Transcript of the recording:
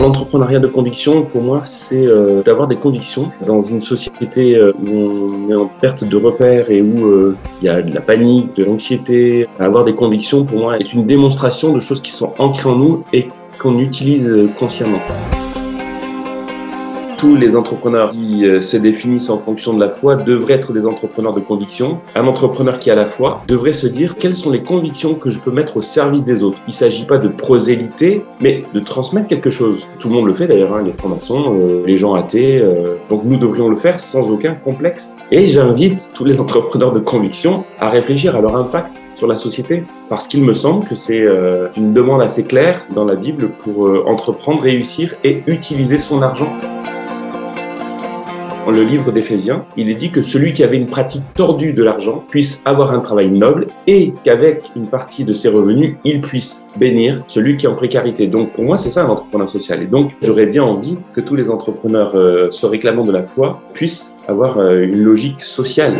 L'entrepreneuriat de conviction, pour moi, c'est euh, d'avoir des convictions dans une société euh, où on est en perte de repères et où euh, il y a de la panique, de l'anxiété. Avoir des convictions, pour moi, est une démonstration de choses qui sont ancrées en nous et qu'on utilise consciemment tous les entrepreneurs qui euh, se définissent en fonction de la foi devraient être des entrepreneurs de conviction. Un entrepreneur qui a la foi devrait se dire quelles sont les convictions que je peux mettre au service des autres. Il ne s'agit pas de proséliter, mais de transmettre quelque chose. Tout le monde le fait d'ailleurs, hein, les francs-maçons, euh, les gens athées. Euh, donc nous devrions le faire sans aucun complexe. Et j'invite tous les entrepreneurs de conviction à réfléchir à leur impact sur la société, parce qu'il me semble que c'est une demande assez claire dans la Bible pour entreprendre, réussir et utiliser son argent. Dans le livre d'Éphésiens, il est dit que celui qui avait une pratique tordue de l'argent puisse avoir un travail noble et qu'avec une partie de ses revenus, il puisse bénir celui qui est en précarité. Donc pour moi, c'est ça un entrepreneur social. Et donc j'aurais bien envie que tous les entrepreneurs euh, se réclamant de la foi puissent avoir euh, une logique sociale.